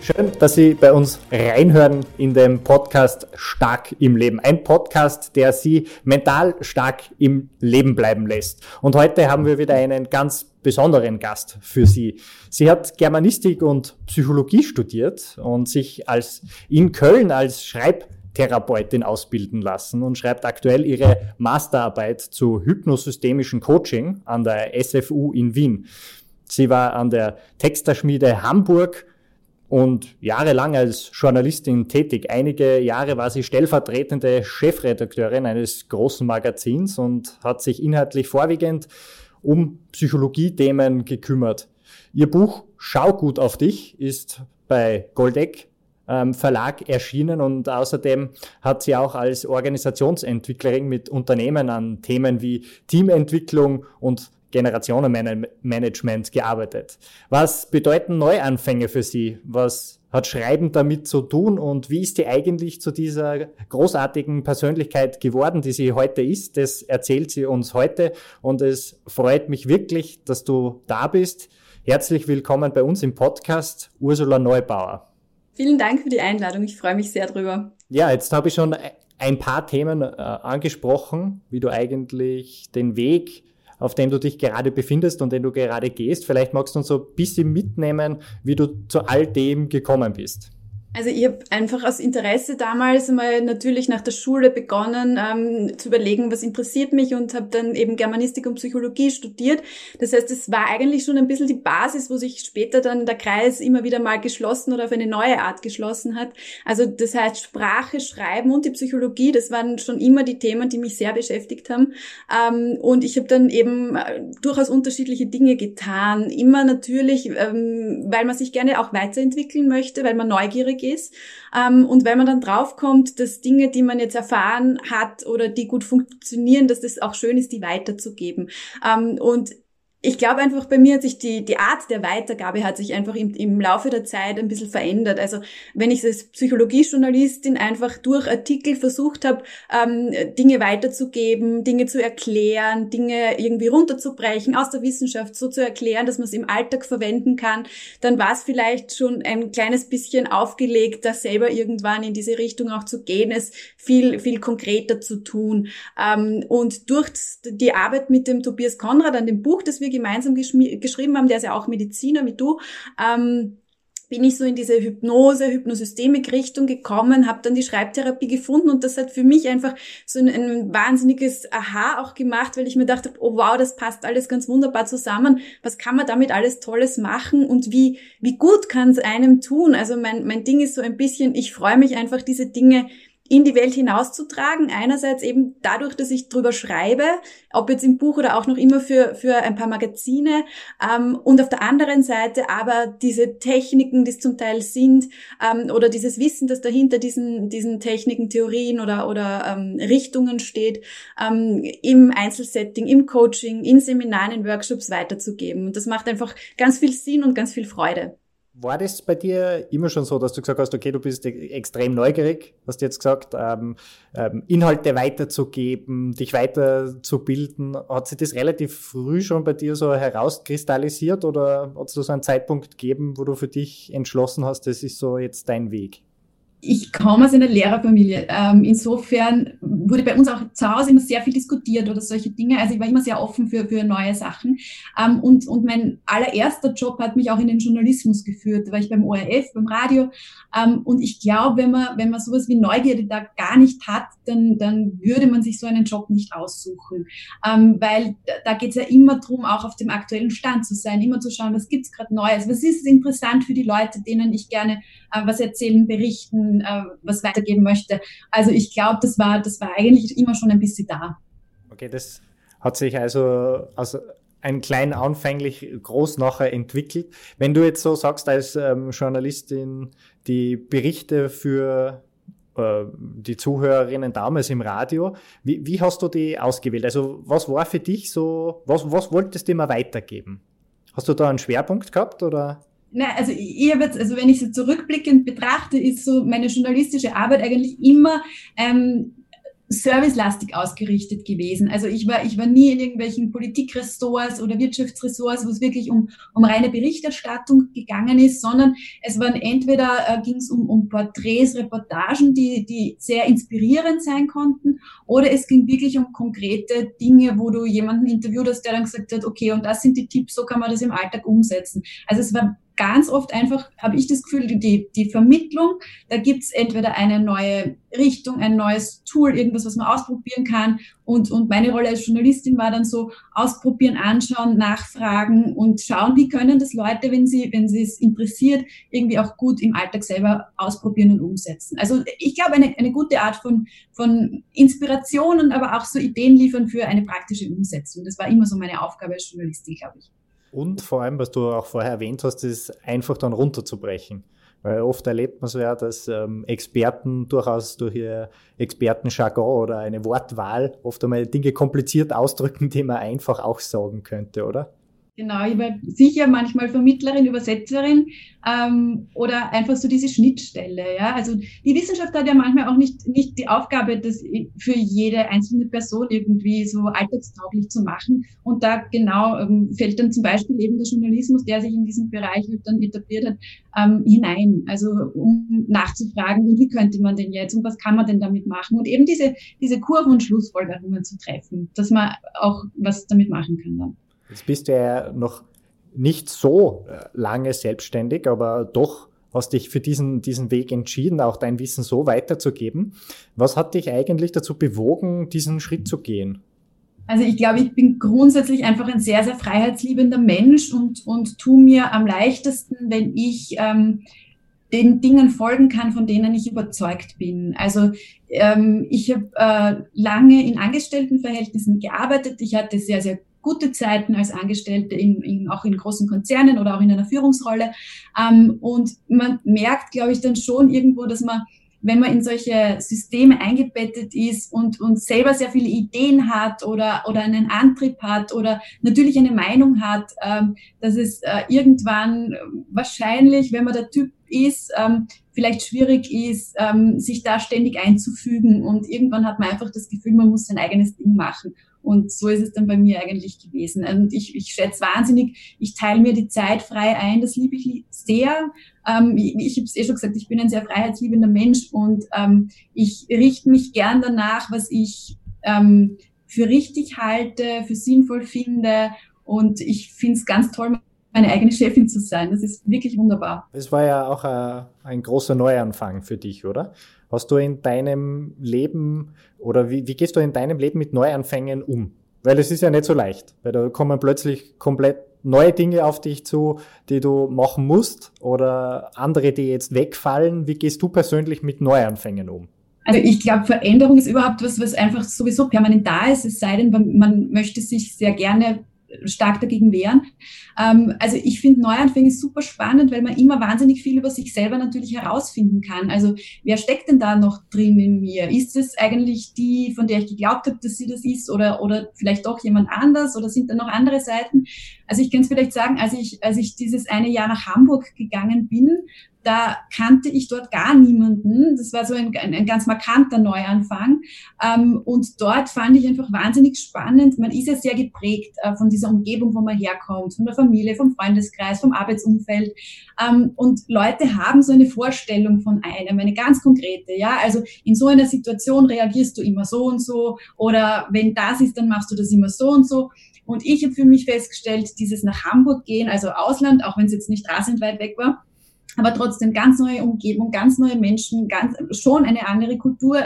Schön, dass Sie bei uns reinhören in den Podcast Stark im Leben. Ein Podcast, der Sie mental stark im Leben bleiben lässt. Und heute haben wir wieder einen ganz besonderen Gast für Sie. Sie hat Germanistik und Psychologie studiert und sich als in Köln als Schreibtherapeutin ausbilden lassen und schreibt aktuell ihre Masterarbeit zu hypnosystemischen Coaching an der SFU in Wien. Sie war an der Texterschmiede Hamburg und jahrelang als Journalistin tätig. Einige Jahre war sie stellvertretende Chefredakteurin eines großen Magazins und hat sich inhaltlich vorwiegend um Psychologie-Themen gekümmert. Ihr Buch Schau gut auf dich ist bei Goldeck ähm, Verlag erschienen und außerdem hat sie auch als Organisationsentwicklerin mit Unternehmen an Themen wie Teamentwicklung und Generationenmanagement gearbeitet. Was bedeuten Neuanfänge für Sie? Was hat Schreiben damit zu tun und wie ist die eigentlich zu dieser großartigen Persönlichkeit geworden, die sie heute ist? Das erzählt sie uns heute und es freut mich wirklich, dass du da bist. Herzlich willkommen bei uns im Podcast, Ursula Neubauer. Vielen Dank für die Einladung. Ich freue mich sehr drüber. Ja, jetzt habe ich schon ein paar Themen äh, angesprochen, wie du eigentlich den Weg auf dem du dich gerade befindest und den du gerade gehst. Vielleicht magst du uns so ein bisschen mitnehmen, wie du zu all dem gekommen bist. Also ich habe einfach aus Interesse damals mal natürlich nach der Schule begonnen ähm, zu überlegen, was interessiert mich und habe dann eben Germanistik und Psychologie studiert. Das heißt, es war eigentlich schon ein bisschen die Basis, wo sich später dann der Kreis immer wieder mal geschlossen oder auf eine neue Art geschlossen hat. Also das heißt, Sprache, Schreiben und die Psychologie, das waren schon immer die Themen, die mich sehr beschäftigt haben. Ähm, und ich habe dann eben äh, durchaus unterschiedliche Dinge getan. Immer natürlich, ähm, weil man sich gerne auch weiterentwickeln möchte, weil man neugierig ist. Ähm, und wenn man dann draufkommt, dass Dinge, die man jetzt erfahren hat oder die gut funktionieren, dass das auch schön ist, die weiterzugeben. Ähm, und ich glaube einfach, bei mir hat sich die, die Art der Weitergabe hat sich einfach im, im Laufe der Zeit ein bisschen verändert. Also wenn ich als Psychologiejournalistin einfach durch Artikel versucht habe, ähm, Dinge weiterzugeben, Dinge zu erklären, Dinge irgendwie runterzubrechen, aus der Wissenschaft so zu erklären, dass man es im Alltag verwenden kann, dann war es vielleicht schon ein kleines bisschen aufgelegt, da selber irgendwann in diese Richtung auch zu gehen, es viel, viel konkreter zu tun. Ähm, und durch die Arbeit mit dem Tobias Konrad an dem Buch, das wir wir gemeinsam geschrieben haben, der ist ja auch Mediziner wie du, ähm, bin ich so in diese Hypnose, Hypnosystemik-Richtung gekommen, habe dann die Schreibtherapie gefunden und das hat für mich einfach so ein, ein, wahnsinniges Aha auch gemacht, weil ich mir dachte, oh wow, das passt alles ganz wunderbar zusammen. Was kann man damit alles Tolles machen und wie, wie gut kann es einem tun? Also mein, mein Ding ist so ein bisschen, ich freue mich einfach, diese Dinge in die Welt hinauszutragen. Einerseits eben dadurch, dass ich drüber schreibe, ob jetzt im Buch oder auch noch immer für, für ein paar Magazine. Ähm, und auf der anderen Seite aber diese Techniken, die es zum Teil sind, ähm, oder dieses Wissen, das dahinter diesen, diesen Techniken, Theorien oder, oder ähm, Richtungen steht, ähm, im Einzelsetting, im Coaching, in Seminaren, in Workshops weiterzugeben. Und das macht einfach ganz viel Sinn und ganz viel Freude. War das bei dir immer schon so, dass du gesagt hast, okay, du bist extrem neugierig, hast du jetzt gesagt, ähm, ähm, Inhalte weiterzugeben, dich weiterzubilden? Hat sich das relativ früh schon bei dir so herauskristallisiert oder hat es so einen Zeitpunkt gegeben, wo du für dich entschlossen hast, das ist so jetzt dein Weg? Ich komme aus einer Lehrerfamilie. Ähm, insofern wurde bei uns auch zu Hause immer sehr viel diskutiert oder solche Dinge. Also ich war immer sehr offen für, für neue Sachen. Ähm, und, und mein allererster Job hat mich auch in den Journalismus geführt. Da war ich beim ORF, beim Radio. Ähm, und ich glaube, wenn man, wenn man sowas wie Neugierde da gar nicht hat, dann, dann würde man sich so einen Job nicht aussuchen. Ähm, weil da, geht es ja immer drum, auch auf dem aktuellen Stand zu sein, immer zu schauen, was gibt's gerade Neues, was ist interessant für die Leute, denen ich gerne äh, was erzählen, berichten äh, was weitergeben möchte. Also ich glaube, das war, das war eigentlich immer schon ein bisschen da. Okay, das hat sich also aus einem kleinen anfänglich groß nachher entwickelt. Wenn du jetzt so sagst als ähm, Journalistin, die Berichte für äh, die Zuhörerinnen damals im Radio, wie, wie hast du die ausgewählt? Also was war für dich so, was, was wolltest du immer weitergeben? Hast du da einen Schwerpunkt gehabt oder? Na, also habe jetzt, also wenn ich so zurückblickend betrachte, ist so meine journalistische Arbeit eigentlich immer ähm, servicelastig ausgerichtet gewesen. Also ich war, ich war nie in irgendwelchen Politikressorts oder Wirtschaftsressorts, wo es wirklich um, um reine Berichterstattung gegangen ist, sondern es waren entweder äh, ging es um, um Porträts, Reportagen, die, die sehr inspirierend sein konnten, oder es ging wirklich um konkrete Dinge, wo du jemanden interviewt hast, der dann gesagt hat, okay, und das sind die Tipps, so kann man das im Alltag umsetzen. Also es war ganz oft einfach, habe ich das Gefühl, die, die Vermittlung, da gibt's entweder eine neue Richtung, ein neues Tool, irgendwas, was man ausprobieren kann. Und, und meine Rolle als Journalistin war dann so, ausprobieren, anschauen, nachfragen und schauen, wie können das Leute, wenn sie, wenn sie es interessiert, irgendwie auch gut im Alltag selber ausprobieren und umsetzen. Also ich glaube, eine, eine gute Art von, von Inspirationen, aber auch so Ideen liefern für eine praktische Umsetzung. Das war immer so meine Aufgabe als Journalistin, glaube ich. Und vor allem, was du auch vorher erwähnt hast, ist einfach dann runterzubrechen. Weil oft erlebt man so ja, dass ähm, Experten durchaus durch ihr Expertenjargon oder eine Wortwahl oft einmal Dinge kompliziert ausdrücken, die man einfach auch sagen könnte, oder? Genau, ich war sicher manchmal Vermittlerin, Übersetzerin ähm, oder einfach so diese Schnittstelle. Ja, also die Wissenschaft hat ja manchmal auch nicht nicht die Aufgabe, das für jede einzelne Person irgendwie so alltagstauglich zu machen. Und da genau ähm, fällt dann zum Beispiel eben der Journalismus, der sich in diesem Bereich halt dann etabliert hat, ähm, hinein. Also um nachzufragen, wie könnte man denn jetzt und was kann man denn damit machen und eben diese diese Kurven und Schlussfolgerungen zu treffen, dass man auch was damit machen kann dann. Jetzt bist du ja noch nicht so äh, lange selbstständig, aber doch hast dich für diesen, diesen Weg entschieden, auch dein Wissen so weiterzugeben. Was hat dich eigentlich dazu bewogen, diesen Schritt zu gehen? Also ich glaube, ich bin grundsätzlich einfach ein sehr, sehr freiheitsliebender Mensch und, und tu mir am leichtesten, wenn ich ähm, den Dingen folgen kann, von denen ich überzeugt bin. Also ähm, ich habe äh, lange in Angestelltenverhältnissen gearbeitet. Ich hatte sehr, sehr gute Zeiten als Angestellte, in, in, auch in großen Konzernen oder auch in einer Führungsrolle. Ähm, und man merkt, glaube ich, dann schon irgendwo, dass man wenn man in solche Systeme eingebettet ist und, und selber sehr viele Ideen hat oder, oder einen Antrieb hat oder natürlich eine Meinung hat, ähm, dass es äh, irgendwann wahrscheinlich, wenn man der Typ ist, ähm, vielleicht schwierig ist, ähm, sich da ständig einzufügen und irgendwann hat man einfach das Gefühl, man muss sein eigenes Ding machen. Und so ist es dann bei mir eigentlich gewesen. Und ich, ich schätze wahnsinnig, ich teile mir die Zeit frei ein, das liebe ich sehr. Ähm, ich ich habe es eh schon gesagt, ich bin ein sehr freiheitsliebender Mensch und ähm, ich richte mich gern danach, was ich ähm, für richtig halte, für sinnvoll finde. Und ich finde es ganz toll, meine eigene Chefin zu sein. Das ist wirklich wunderbar. Es war ja auch äh, ein großer Neuanfang für dich, oder? Hast du in deinem Leben oder wie, wie gehst du in deinem Leben mit Neuanfängen um? Weil es ist ja nicht so leicht, weil da kommen plötzlich komplett neue Dinge auf dich zu, die du machen musst oder andere, die jetzt wegfallen. Wie gehst du persönlich mit Neuanfängen um? Also ich glaube, Veränderung ist überhaupt was, was einfach sowieso permanent da ist, es sei denn, man möchte sich sehr gerne stark dagegen wehren. Ähm, also ich finde Neuanfänge super spannend, weil man immer wahnsinnig viel über sich selber natürlich herausfinden kann. Also wer steckt denn da noch drin in mir? Ist es eigentlich die, von der ich geglaubt habe, dass sie das ist oder, oder vielleicht doch jemand anders oder sind da noch andere Seiten? Also ich kann es vielleicht sagen, als ich, als ich dieses eine Jahr nach Hamburg gegangen bin, da kannte ich dort gar niemanden. Das war so ein, ein, ein ganz markanter Neuanfang. Ähm, und dort fand ich einfach wahnsinnig spannend. Man ist ja sehr geprägt äh, von dieser Umgebung, wo man herkommt, von der Familie, vom Freundeskreis, vom Arbeitsumfeld. Ähm, und Leute haben so eine Vorstellung von einem, eine ganz konkrete. Ja, also in so einer Situation reagierst du immer so und so. Oder wenn das ist, dann machst du das immer so und so. Und ich habe für mich festgestellt, dieses nach Hamburg gehen, also Ausland, auch wenn es jetzt nicht rasend weit weg war, aber trotzdem ganz neue Umgebung, ganz neue Menschen, ganz, schon eine andere Kultur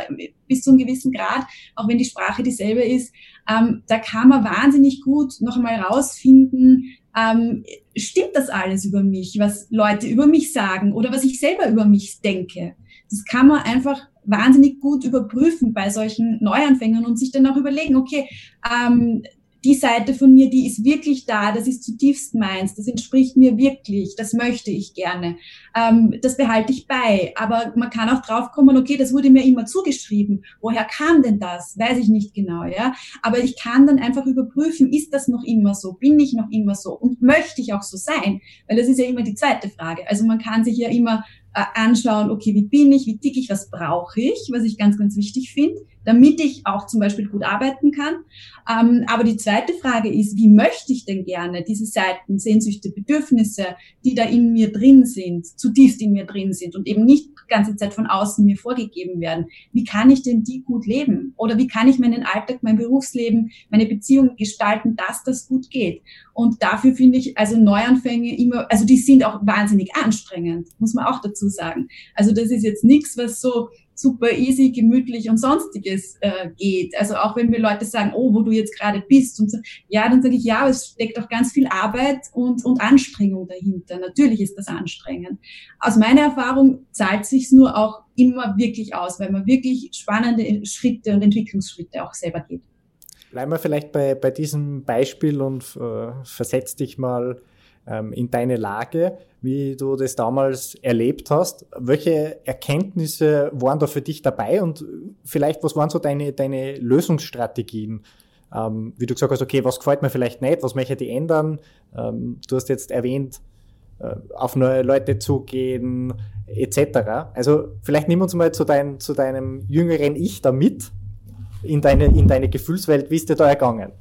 bis zu einem gewissen Grad, auch wenn die Sprache dieselbe ist. Ähm, da kann man wahnsinnig gut noch einmal rausfinden, ähm, stimmt das alles über mich, was Leute über mich sagen oder was ich selber über mich denke. Das kann man einfach wahnsinnig gut überprüfen bei solchen Neuanfängern und sich dann auch überlegen, okay, ähm, die Seite von mir, die ist wirklich da, das ist zutiefst meins, das entspricht mir wirklich, das möchte ich gerne, ähm, das behalte ich bei. Aber man kann auch draufkommen, okay, das wurde mir immer zugeschrieben. Woher kam denn das? Weiß ich nicht genau, ja. Aber ich kann dann einfach überprüfen, ist das noch immer so? Bin ich noch immer so? Und möchte ich auch so sein? Weil das ist ja immer die zweite Frage. Also man kann sich ja immer äh, anschauen, okay, wie bin ich, wie tick ich, was brauche ich, was ich ganz, ganz wichtig finde damit ich auch zum Beispiel gut arbeiten kann. Ähm, aber die zweite Frage ist, wie möchte ich denn gerne diese Seiten, Sehnsüchte, Bedürfnisse, die da in mir drin sind, zutiefst in mir drin sind und eben nicht die ganze Zeit von außen mir vorgegeben werden, wie kann ich denn die gut leben? Oder wie kann ich meinen Alltag, mein Berufsleben, meine Beziehung gestalten, dass das gut geht? Und dafür finde ich also Neuanfänge immer, also die sind auch wahnsinnig anstrengend, muss man auch dazu sagen. Also das ist jetzt nichts, was so super easy, gemütlich und sonstiges äh, geht. Also auch wenn mir Leute sagen, oh, wo du jetzt gerade bist und so, ja, dann sage ich, ja, es steckt auch ganz viel Arbeit und, und Anstrengung dahinter. Natürlich ist das anstrengend. Aus meiner Erfahrung zahlt sich's nur auch immer wirklich aus, weil man wirklich spannende Schritte und Entwicklungsschritte auch selber geht. Bleiben wir vielleicht bei, bei diesem Beispiel und äh, versetz dich mal in deine Lage, wie du das damals erlebt hast. Welche Erkenntnisse waren da für dich dabei und vielleicht, was waren so deine, deine Lösungsstrategien? Ähm, wie du gesagt hast, okay, was gefällt mir vielleicht nicht, was möchte ich ändern? Ähm, du hast jetzt erwähnt, äh, auf neue Leute zugehen, etc. Also vielleicht nimm uns mal zu, dein, zu deinem jüngeren Ich da mit in deine, in deine Gefühlswelt? Wie ist dir da ergangen?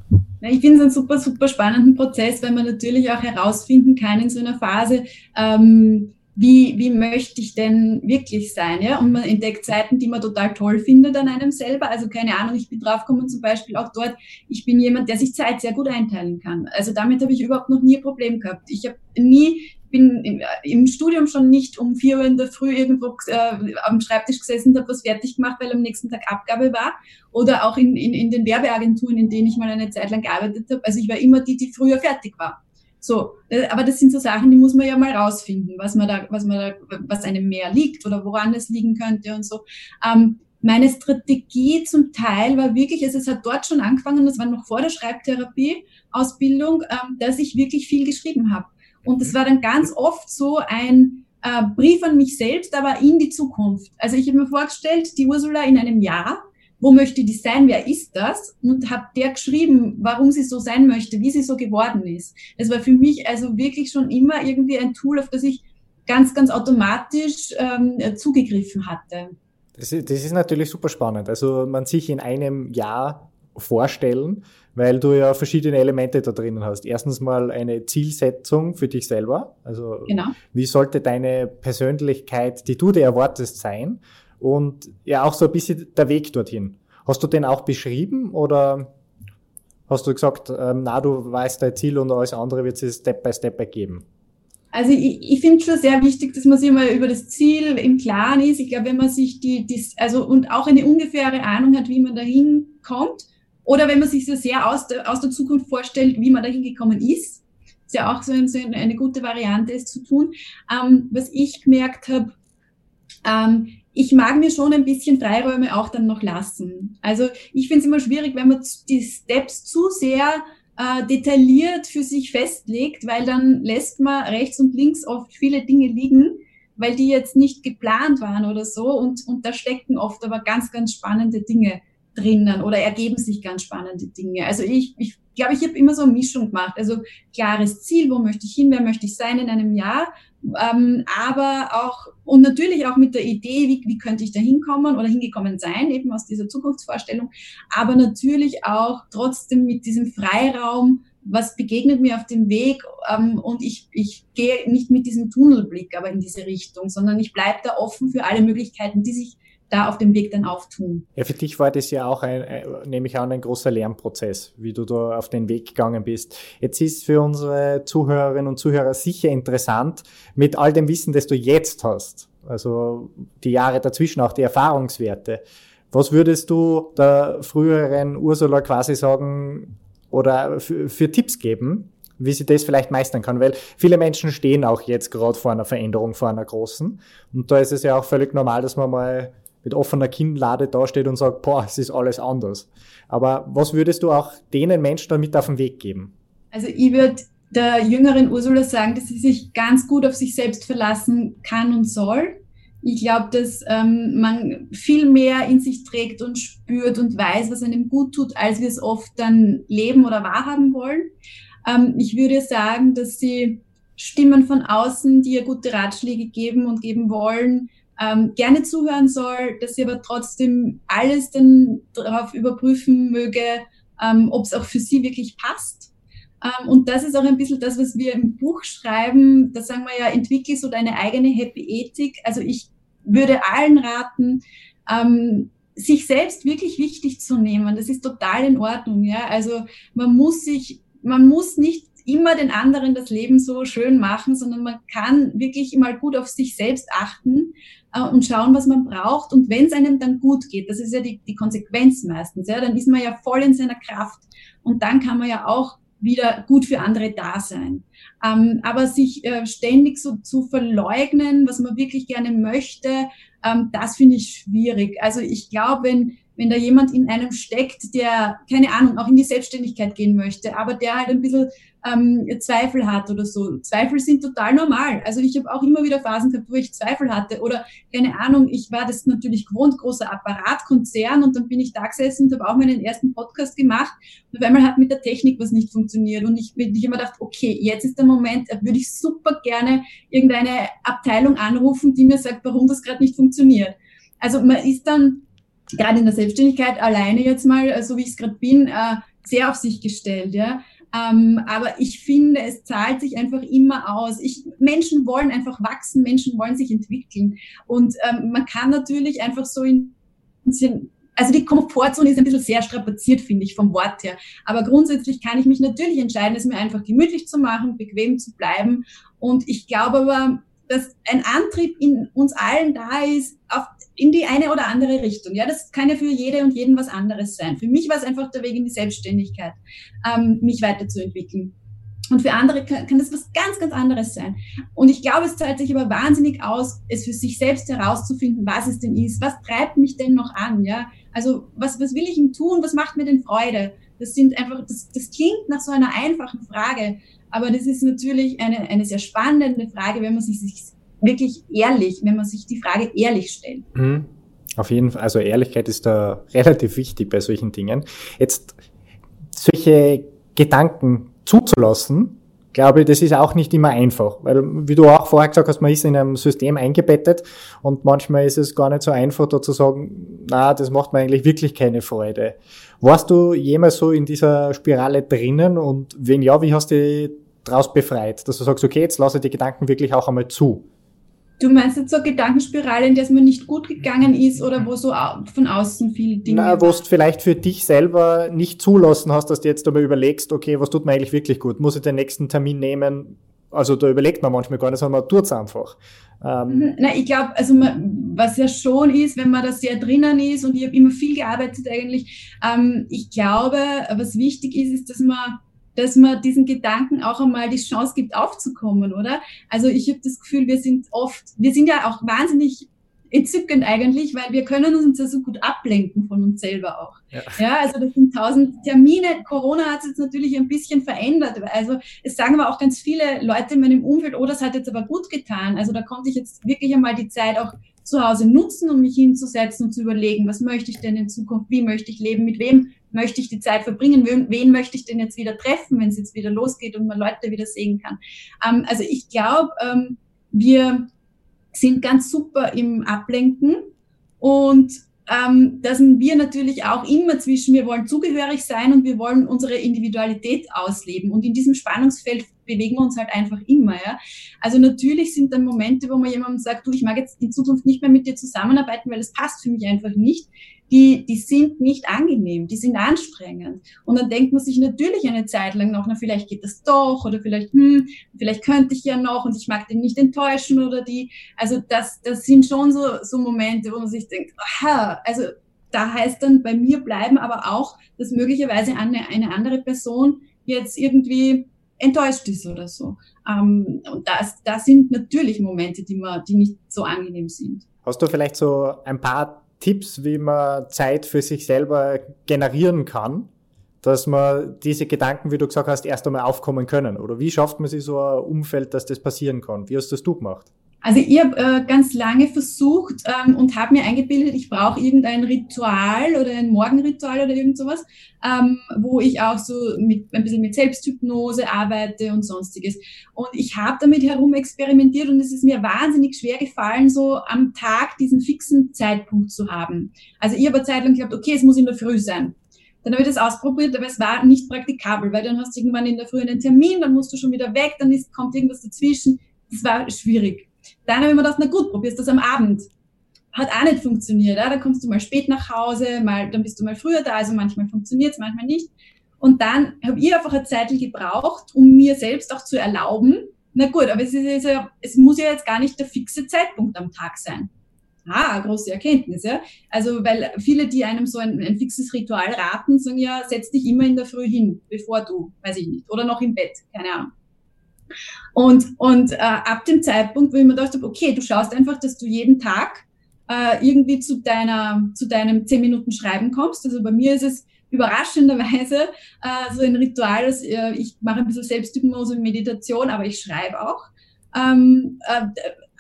Ich finde es einen super, super spannenden Prozess, weil man natürlich auch herausfinden kann in so einer Phase, ähm, wie, wie möchte ich denn wirklich sein? Ja? Und man entdeckt Seiten, die man total toll findet an einem selber. Also keine Ahnung, ich bin draufgekommen zum Beispiel auch dort, ich bin jemand, der sich Zeit sehr gut einteilen kann. Also damit habe ich überhaupt noch nie ein Problem gehabt. Ich habe nie bin im, Studium schon nicht um vier Uhr in der Früh irgendwo äh, am Schreibtisch gesessen und habe was fertig gemacht, weil am nächsten Tag Abgabe war. Oder auch in, in, in den Werbeagenturen, in denen ich mal eine Zeit lang gearbeitet habe. Also ich war immer die, die früher fertig war. So, äh, aber das sind so Sachen, die muss man ja mal rausfinden, was man da, was man da, was einem mehr liegt oder woran es liegen könnte und so. Ähm, meine Strategie zum Teil war wirklich, also es hat dort schon angefangen, das war noch vor der Schreibtherapie-Ausbildung, ähm, dass ich wirklich viel geschrieben habe. Und das war dann ganz oft so ein äh, Brief an mich selbst, aber in die Zukunft. Also ich habe mir vorgestellt, die Ursula in einem Jahr, wo möchte die sein, wer ist das? Und hat der geschrieben, warum sie so sein möchte, wie sie so geworden ist. Das war für mich also wirklich schon immer irgendwie ein Tool, auf das ich ganz, ganz automatisch ähm, zugegriffen hatte. Das ist, das ist natürlich super spannend. Also man sich in einem Jahr vorstellen, weil du ja verschiedene Elemente da drinnen hast. Erstens mal eine Zielsetzung für dich selber. Also genau. wie sollte deine Persönlichkeit, die du dir erwartest, sein? Und ja auch so ein bisschen der Weg dorthin. Hast du den auch beschrieben oder hast du gesagt, ähm, na, du weißt dein Ziel und alles andere wird es Step by Step ergeben? Also ich, ich finde schon sehr wichtig, dass man sich mal über das Ziel im Klaren ist. Ich glaube, wenn man sich die, die, also und auch eine ungefähre Ahnung hat, wie man dahin kommt, oder wenn man sich so sehr aus der, aus der Zukunft vorstellt, wie man dahin gekommen ist, ist ja auch so, ein, so eine gute Variante, es zu tun. Ähm, was ich gemerkt habe, ähm, ich mag mir schon ein bisschen Freiräume auch dann noch lassen. Also ich finde es immer schwierig, wenn man die Steps zu sehr äh, detailliert für sich festlegt, weil dann lässt man rechts und links oft viele Dinge liegen, weil die jetzt nicht geplant waren oder so. Und, und da stecken oft aber ganz, ganz spannende Dinge drinnen oder ergeben sich ganz spannende Dinge. Also ich, ich glaube, ich habe immer so eine Mischung gemacht. Also klares Ziel, wo möchte ich hin, wer möchte ich sein in einem Jahr, ähm, aber auch und natürlich auch mit der Idee, wie, wie könnte ich da hinkommen oder hingekommen sein, eben aus dieser Zukunftsvorstellung, aber natürlich auch trotzdem mit diesem Freiraum, was begegnet mir auf dem Weg ähm, und ich, ich gehe nicht mit diesem Tunnelblick aber in diese Richtung, sondern ich bleibe da offen für alle Möglichkeiten, die sich da auf dem Weg dann auftun. Ja, für dich war das ja auch, ein, nehme ich an, ein großer Lernprozess, wie du da auf den Weg gegangen bist. Jetzt ist für unsere Zuhörerinnen und Zuhörer sicher interessant, mit all dem Wissen, das du jetzt hast, also die Jahre dazwischen, auch die Erfahrungswerte. Was würdest du der früheren Ursula quasi sagen oder für, für Tipps geben, wie sie das vielleicht meistern kann, weil viele Menschen stehen auch jetzt gerade vor einer Veränderung, vor einer großen. Und da ist es ja auch völlig normal, dass man mal mit offener Kinnlade dasteht und sagt, boah, es ist alles anders. Aber was würdest du auch denen Menschen damit auf den Weg geben? Also ich würde der jüngeren Ursula sagen, dass sie sich ganz gut auf sich selbst verlassen kann und soll. Ich glaube, dass ähm, man viel mehr in sich trägt und spürt und weiß, was einem gut tut, als wir es oft dann leben oder wahrhaben wollen. Ähm, ich würde sagen, dass sie Stimmen von außen, die ihr gute Ratschläge geben und geben wollen, ähm, gerne zuhören soll, dass sie aber trotzdem alles dann darauf überprüfen möge, ähm, ob es auch für sie wirklich passt. Ähm, und das ist auch ein bisschen das, was wir im Buch schreiben. Da sagen wir ja, entwickle so deine eigene Happy Ethik. Also ich würde allen raten, ähm, sich selbst wirklich wichtig zu nehmen. Das ist total in Ordnung. Ja, also man muss sich, man muss nicht immer den anderen das Leben so schön machen, sondern man kann wirklich mal gut auf sich selbst achten äh, und schauen, was man braucht. Und wenn es einem dann gut geht, das ist ja die, die Konsequenz meistens, ja, dann ist man ja voll in seiner Kraft. Und dann kann man ja auch wieder gut für andere da sein. Ähm, aber sich äh, ständig so zu verleugnen, was man wirklich gerne möchte, ähm, das finde ich schwierig. Also ich glaube, wenn wenn da jemand in einem steckt, der, keine Ahnung, auch in die Selbstständigkeit gehen möchte, aber der halt ein bisschen ähm, Zweifel hat oder so. Zweifel sind total normal. Also ich habe auch immer wieder Phasen gehabt, wo ich Zweifel hatte oder keine Ahnung, ich war das natürlich gewohnt, großer Apparatkonzern und dann bin ich da gesessen und habe auch meinen ersten Podcast gemacht und auf einmal hat mit der Technik was nicht funktioniert und ich, ich immer gedacht, okay, jetzt ist der Moment, äh, würde ich super gerne irgendeine Abteilung anrufen, die mir sagt, warum das gerade nicht funktioniert. Also man ist dann gerade in der Selbstständigkeit alleine jetzt mal, so wie ich es gerade bin, äh, sehr auf sich gestellt, ja. Ähm, aber ich finde, es zahlt sich einfach immer aus. Ich, Menschen wollen einfach wachsen, Menschen wollen sich entwickeln. Und ähm, man kann natürlich einfach so in, also die Komfortzone ist ein bisschen sehr strapaziert, finde ich, vom Wort her. Aber grundsätzlich kann ich mich natürlich entscheiden, es mir einfach gemütlich zu machen, bequem zu bleiben. Und ich glaube aber, dass ein Antrieb in uns allen da ist, auf, in die eine oder andere Richtung. Ja, das kann ja für jede und jeden was anderes sein. Für mich war es einfach der Weg in die Selbstständigkeit, ähm, mich weiterzuentwickeln. Und für andere kann, kann, das was ganz, ganz anderes sein. Und ich glaube, es zahlt sich aber wahnsinnig aus, es für sich selbst herauszufinden, was es denn ist. Was treibt mich denn noch an? Ja, also was, was will ich denn tun? Was macht mir denn Freude? Das sind einfach, das, das klingt nach so einer einfachen Frage, aber das ist natürlich eine, eine sehr spannende Frage, wenn man sich, sich wirklich ehrlich, wenn man sich die Frage ehrlich stellt. Mhm. Auf jeden Fall, also Ehrlichkeit ist da relativ wichtig bei solchen Dingen. Jetzt solche Gedanken zuzulassen, glaube ich, das ist auch nicht immer einfach, weil wie du auch vorher gesagt hast, man ist in einem System eingebettet und manchmal ist es gar nicht so einfach, da zu sagen, na, das macht mir eigentlich wirklich keine Freude. Warst du jemals so in dieser Spirale drinnen und wenn ja, wie hast du dich daraus befreit, dass du sagst, okay, jetzt lasse ich die Gedanken wirklich auch einmal zu? Du meinst jetzt so Gedankenspirale, in der es mir nicht gut gegangen ist oder wo so von außen viele Dinge. Na, wo du vielleicht für dich selber nicht zulassen hast, dass du jetzt einmal überlegst, okay, was tut mir eigentlich wirklich gut? Muss ich den nächsten Termin nehmen? Also da überlegt man manchmal gar nicht, sondern man tut es einfach. Ähm mhm. Na, ich glaube, also man, was ja schon ist, wenn man da sehr drinnen ist und ich habe immer viel gearbeitet eigentlich, ähm, ich glaube, was wichtig ist, ist, dass man dass man diesen Gedanken auch einmal die Chance gibt, aufzukommen, oder? Also ich habe das Gefühl, wir sind oft, wir sind ja auch wahnsinnig entzückend eigentlich, weil wir können uns ja so gut ablenken von uns selber auch. Ja, ja also das sind tausend Termine. Corona hat es jetzt natürlich ein bisschen verändert. Also es sagen aber auch ganz viele Leute in meinem Umfeld, oh, das hat jetzt aber gut getan. Also da konnte ich jetzt wirklich einmal die Zeit auch zu Hause nutzen, um mich hinzusetzen und zu überlegen, was möchte ich denn in Zukunft, wie möchte ich leben, mit wem möchte ich die Zeit verbringen, wen, wen möchte ich denn jetzt wieder treffen, wenn es jetzt wieder losgeht und man Leute wieder sehen kann. Ähm, also ich glaube, ähm, wir sind ganz super im Ablenken und ähm, da sind wir natürlich auch immer zwischen, wir wollen zugehörig sein und wir wollen unsere Individualität ausleben. Und in diesem Spannungsfeld bewegen wir uns halt einfach immer. Ja? Also natürlich sind dann Momente, wo man jemandem sagt, du, ich mag jetzt in Zukunft nicht mehr mit dir zusammenarbeiten, weil es passt für mich einfach nicht. Die, die sind nicht angenehm, die sind anstrengend. Und dann denkt man sich natürlich eine Zeit lang noch, na, vielleicht geht das doch oder vielleicht, hm, vielleicht könnte ich ja noch und ich mag den nicht enttäuschen oder die. Also das, das sind schon so, so Momente, wo man sich denkt, aha, also da heißt dann bei mir bleiben, aber auch, dass möglicherweise eine, eine andere Person jetzt irgendwie enttäuscht ist oder so. Ähm, und das, das sind natürlich Momente, die, man, die nicht so angenehm sind. Hast du vielleicht so ein paar Tipps, wie man Zeit für sich selber generieren kann, dass man diese Gedanken, wie du gesagt hast, erst einmal aufkommen können? Oder wie schafft man sich so ein Umfeld, dass das passieren kann? Wie hast das du gemacht? Also ich habe äh, ganz lange versucht ähm, und habe mir eingebildet, ich brauche irgendein Ritual oder ein Morgenritual oder irgend sowas, ähm, wo ich auch so mit, ein bisschen mit Selbsthypnose arbeite und sonstiges. Und ich habe damit herum experimentiert und es ist mir wahnsinnig schwer gefallen, so am Tag diesen fixen Zeitpunkt zu haben. Also ich habe eine Zeit lang geglaubt, okay, es muss in der Früh sein. Dann habe ich das ausprobiert, aber es war nicht praktikabel, weil dann hast du irgendwann in der Früh einen Termin, dann musst du schon wieder weg, dann ist, kommt irgendwas dazwischen. Das war schwierig. Dann habe ich mir gedacht, na gut, probierst das am Abend. Hat auch nicht funktioniert. Ja? Da kommst du mal spät nach Hause, mal, dann bist du mal früher da, also manchmal funktioniert es, manchmal nicht. Und dann habe ich einfach eine Zeit gebraucht, um mir selbst auch zu erlauben, na gut, aber es, ist es muss ja jetzt gar nicht der fixe Zeitpunkt am Tag sein. Ah, große Erkenntnis, ja. Also, weil viele, die einem so ein, ein fixes Ritual raten, sagen ja, setz dich immer in der Früh hin, bevor du, weiß ich nicht, oder noch im Bett, keine Ahnung. Und, und äh, ab dem Zeitpunkt, wo ich mir gedacht habe, okay, du schaust einfach, dass du jeden Tag äh, irgendwie zu deiner, zu deinem 10 Minuten Schreiben kommst. Also bei mir ist es überraschenderweise äh, so ein Ritual, dass äh, ich mache ein bisschen Selbsthypnose und Meditation, aber ich schreibe auch. Ähm, äh,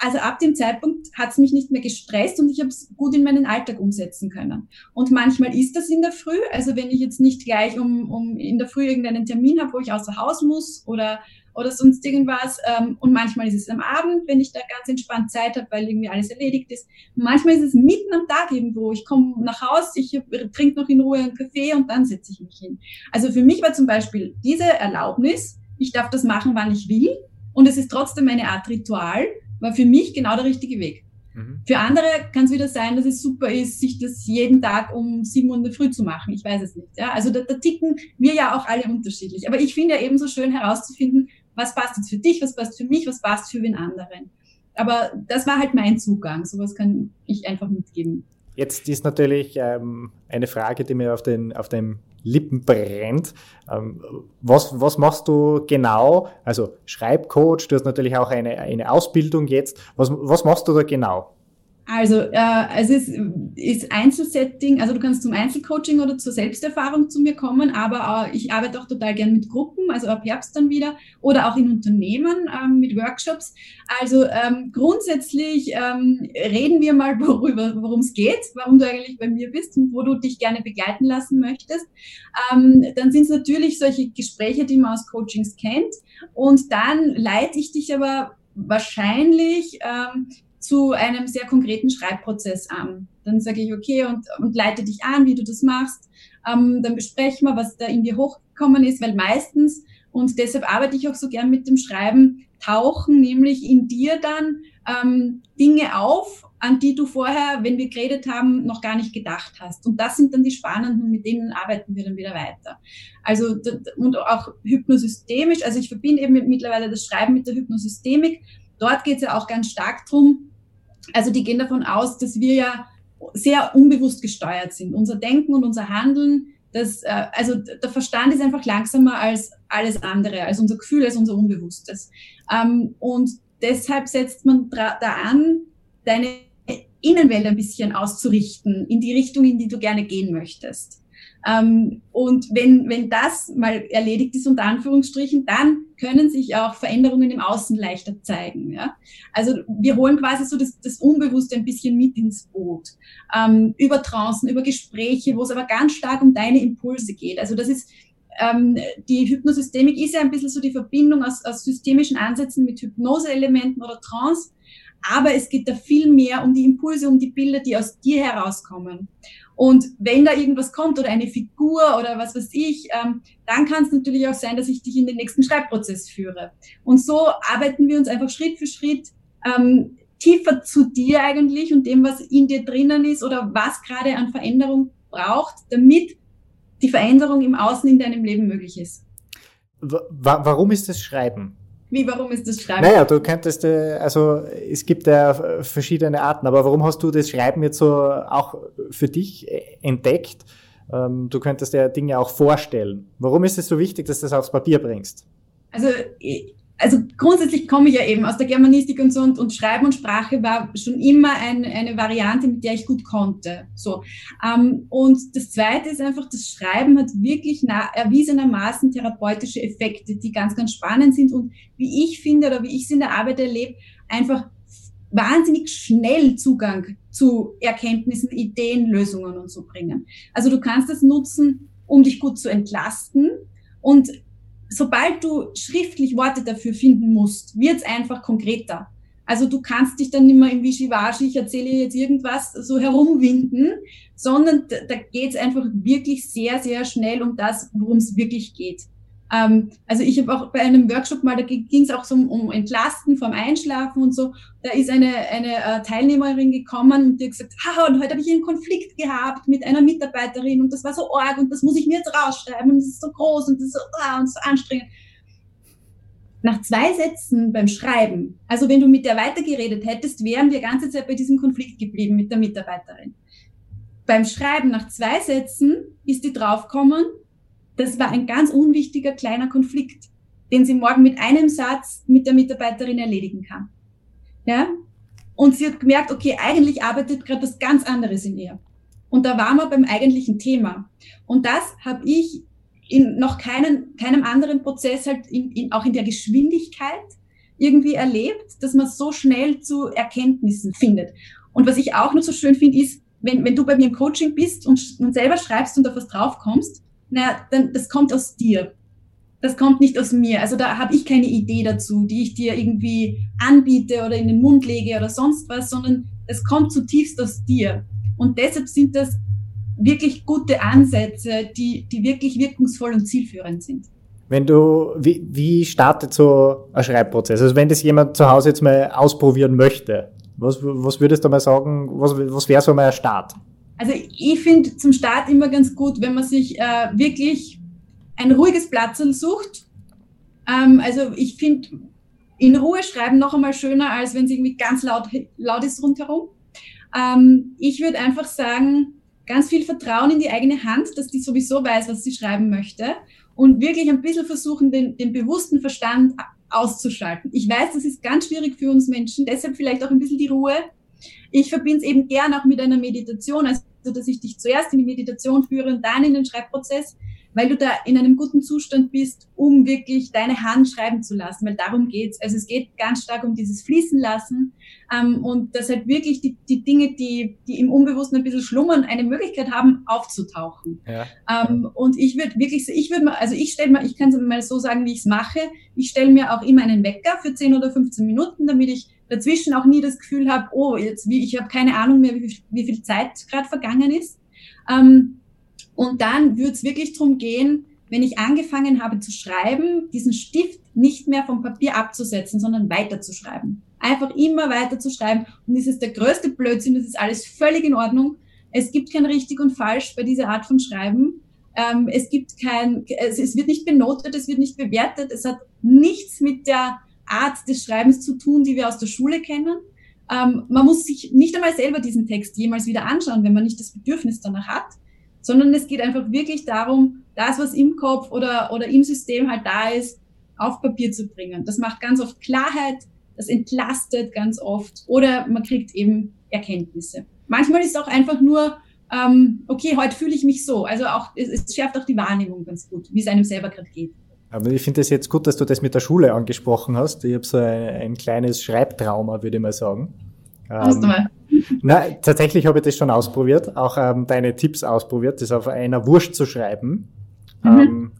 also ab dem Zeitpunkt hat es mich nicht mehr gestresst und ich habe es gut in meinen Alltag umsetzen können. Und manchmal ist das in der Früh, also wenn ich jetzt nicht gleich um, um in der Früh irgendeinen Termin habe, wo ich außer Haus muss oder oder sonst irgendwas. Ähm, und manchmal ist es am Abend, wenn ich da ganz entspannt Zeit habe, weil irgendwie alles erledigt ist. Und manchmal ist es mitten am Tag irgendwo. Ich komme nach Haus, ich trinke noch in Ruhe einen Kaffee und dann setze ich mich hin. Also für mich war zum Beispiel diese Erlaubnis, ich darf das machen, wann ich will. Und es ist trotzdem eine Art Ritual, war für mich genau der richtige Weg. Mhm. Für andere kann es wieder sein, dass es super ist, sich das jeden Tag um sieben Uhr in der Früh zu machen. Ich weiß es nicht. Ja? Also da, da ticken wir ja auch alle unterschiedlich. Aber ich finde ja ebenso schön herauszufinden, was passt jetzt für dich, was passt für mich, was passt für wen anderen. Aber das war halt mein Zugang. Sowas kann ich einfach mitgeben. Jetzt ist natürlich ähm, eine Frage, die mir auf den, auf den Lippen brennt. Ähm, was, was machst du genau? Also Schreibcoach, du hast natürlich auch eine, eine Ausbildung jetzt. Was, was machst du da genau? Also äh, es ist, ist Einzelsetting, also du kannst zum Einzelcoaching oder zur Selbsterfahrung zu mir kommen, aber äh, ich arbeite auch total gern mit Gruppen, also ab Herbst dann wieder oder auch in Unternehmen ähm, mit Workshops. Also ähm, grundsätzlich ähm, reden wir mal worüber, worum es geht, warum du eigentlich bei mir bist und wo du dich gerne begleiten lassen möchtest. Ähm, dann sind es natürlich solche Gespräche, die man aus Coachings kennt und dann leite ich dich aber wahrscheinlich ähm, zu einem sehr konkreten Schreibprozess an. Dann sage ich, okay, und, und leite dich an, wie du das machst. Ähm, dann besprechen wir, was da in dir hochgekommen ist, weil meistens, und deshalb arbeite ich auch so gern mit dem Schreiben, tauchen nämlich in dir dann ähm, Dinge auf, an die du vorher, wenn wir geredet haben, noch gar nicht gedacht hast. Und das sind dann die spannenden, mit denen arbeiten wir dann wieder weiter. Also und auch hypnosystemisch, also ich verbinde eben mittlerweile das Schreiben mit der Hypnosystemik. Dort geht es ja auch ganz stark drum, also die gehen davon aus, dass wir ja sehr unbewusst gesteuert sind. Unser Denken und unser Handeln, das, äh, also der Verstand ist einfach langsamer als alles andere, als unser Gefühl, als unser Unbewusstes. Ähm, und deshalb setzt man da an, deine Innenwelt ein bisschen auszurichten, in die Richtung, in die du gerne gehen möchtest. Ähm, und wenn, wenn das mal erledigt ist, unter Anführungsstrichen, dann können sich auch Veränderungen im Außen leichter zeigen. Ja? Also wir holen quasi so das, das Unbewusste ein bisschen mit ins Boot. Ähm, über Trancen, über Gespräche, wo es aber ganz stark um deine Impulse geht. Also das ist, ähm, die Hypnosystemik ist ja ein bisschen so die Verbindung aus, aus systemischen Ansätzen mit Hypnoseelementen oder Trance. Aber es geht da viel mehr um die Impulse, um die Bilder, die aus dir herauskommen. Und wenn da irgendwas kommt oder eine Figur oder was weiß ich, ähm, dann kann es natürlich auch sein, dass ich dich in den nächsten Schreibprozess führe. Und so arbeiten wir uns einfach Schritt für Schritt ähm, tiefer zu dir eigentlich und dem, was in dir drinnen ist oder was gerade an Veränderung braucht, damit die Veränderung im Außen in deinem Leben möglich ist. Warum ist das Schreiben? Wie, warum ist das Schreiben? Naja, du könntest, äh, also es gibt ja verschiedene Arten, aber warum hast du das Schreiben jetzt so auch für dich entdeckt? Ähm, du könntest ja Dinge auch vorstellen. Warum ist es so wichtig, dass du das aufs Papier bringst? Also also grundsätzlich komme ich ja eben aus der Germanistik und so und, und Schreiben und Sprache war schon immer ein, eine Variante, mit der ich gut konnte. So. Ähm, und das Zweite ist einfach, das Schreiben hat wirklich erwiesenermaßen therapeutische Effekte, die ganz, ganz spannend sind und wie ich finde oder wie ich es in der Arbeit erlebe, einfach wahnsinnig schnell Zugang zu Erkenntnissen, Ideen, Lösungen und so bringen. Also du kannst es nutzen, um dich gut zu entlasten und sobald du schriftlich Worte dafür finden musst, wird es einfach konkreter. Also du kannst dich dann nicht mehr im Wischiwaschi, ich erzähle jetzt irgendwas, so herumwinden, sondern da, geht es einfach wirklich sehr, sehr schnell um das, worum es wirklich geht. Ähm, also ich habe auch bei einem Workshop mal, da ging es auch so um, um Entlasten vom Einschlafen und so. Da ist eine, eine äh, Teilnehmerin gekommen und die hat gesagt, haha, und heute habe ich einen Konflikt gehabt mit einer Mitarbeiterin und das war so arg und das muss ich mir jetzt rausschreiben und das ist so groß und das ist so, ah, und so anstrengend. Nach zwei Sätzen beim Schreiben, also wenn du mit der weitergeredet hättest, wären wir ganze Zeit bei diesem Konflikt geblieben mit der Mitarbeiterin. Beim Schreiben nach zwei Sätzen ist die draufgekommen, das war ein ganz unwichtiger kleiner Konflikt, den sie morgen mit einem Satz mit der Mitarbeiterin erledigen kann. Ja? Und sie hat gemerkt, okay, eigentlich arbeitet gerade was ganz anderes in ihr. Und da waren wir beim eigentlichen Thema. Und das habe ich in noch keinen, keinem anderen Prozess halt in, in, auch in der Geschwindigkeit irgendwie erlebt, dass man so schnell zu Erkenntnissen findet. Und was ich auch noch so schön finde, ist, wenn, wenn du bei mir im Coaching bist und, und selber schreibst und auf was draufkommst, naja, dann, das kommt aus dir. Das kommt nicht aus mir. Also da habe ich keine Idee dazu, die ich dir irgendwie anbiete oder in den Mund lege oder sonst was, sondern es kommt zutiefst aus dir. Und deshalb sind das wirklich gute Ansätze, die, die wirklich wirkungsvoll und zielführend sind. Wenn du, wie, wie startet so ein Schreibprozess? Also wenn das jemand zu Hause jetzt mal ausprobieren möchte, was, was würdest du mal sagen, was, was wäre so mal ein Start? Also ich finde zum Start immer ganz gut, wenn man sich äh, wirklich ein ruhiges Platz sucht. Ähm, also ich finde in Ruhe schreiben noch einmal schöner, als wenn es irgendwie ganz laut, laut ist rundherum. Ähm, ich würde einfach sagen, ganz viel Vertrauen in die eigene Hand, dass die sowieso weiß, was sie schreiben möchte und wirklich ein bisschen versuchen, den, den bewussten Verstand auszuschalten. Ich weiß, das ist ganz schwierig für uns Menschen, deshalb vielleicht auch ein bisschen die Ruhe. Ich verbinde es eben gern auch mit einer Meditation. Also also dass ich dich zuerst in die Meditation führe und dann in den Schreibprozess, weil du da in einem guten Zustand bist, um wirklich deine Hand schreiben zu lassen, weil darum geht's. Also es geht ganz stark um dieses Fließen lassen ähm, und dass halt wirklich die, die Dinge, die, die im Unbewussten ein bisschen schlummern, eine Möglichkeit haben, aufzutauchen. Ja. Ähm, und ich würde wirklich, ich würde mal, also ich stelle mal, ich kann es mal so sagen, wie ich es mache. Ich stelle mir auch immer einen Wecker für 10 oder 15 Minuten, damit ich dazwischen auch nie das Gefühl habe, oh, jetzt wie, ich habe keine Ahnung mehr, wie, wie viel Zeit gerade vergangen ist. Ähm, und dann würde es wirklich darum gehen, wenn ich angefangen habe zu schreiben, diesen Stift nicht mehr vom Papier abzusetzen, sondern weiterzuschreiben. Einfach immer weiter zu schreiben. Und das ist der größte Blödsinn, das ist alles völlig in Ordnung. Es gibt kein richtig und falsch bei dieser Art von Schreiben. Ähm, es gibt kein, es, es wird nicht benotet, es wird nicht bewertet, es hat nichts mit der Art des Schreibens zu tun, die wir aus der Schule kennen. Ähm, man muss sich nicht einmal selber diesen Text jemals wieder anschauen, wenn man nicht das Bedürfnis danach hat, sondern es geht einfach wirklich darum, das, was im Kopf oder, oder im System halt da ist, auf Papier zu bringen. Das macht ganz oft Klarheit, das entlastet ganz oft oder man kriegt eben Erkenntnisse. Manchmal ist es auch einfach nur, ähm, okay, heute fühle ich mich so. Also auch, es, es schärft auch die Wahrnehmung ganz gut, wie es einem selber gerade geht. Aber ich finde es jetzt gut, dass du das mit der Schule angesprochen hast. Ich habe so ein, ein, kleines Schreibtrauma, würde ich mal sagen. Hast du ähm, mal? Na, tatsächlich habe ich das schon ausprobiert, auch ähm, deine Tipps ausprobiert, das auf einer Wurst zu schreiben. Mhm. Ähm,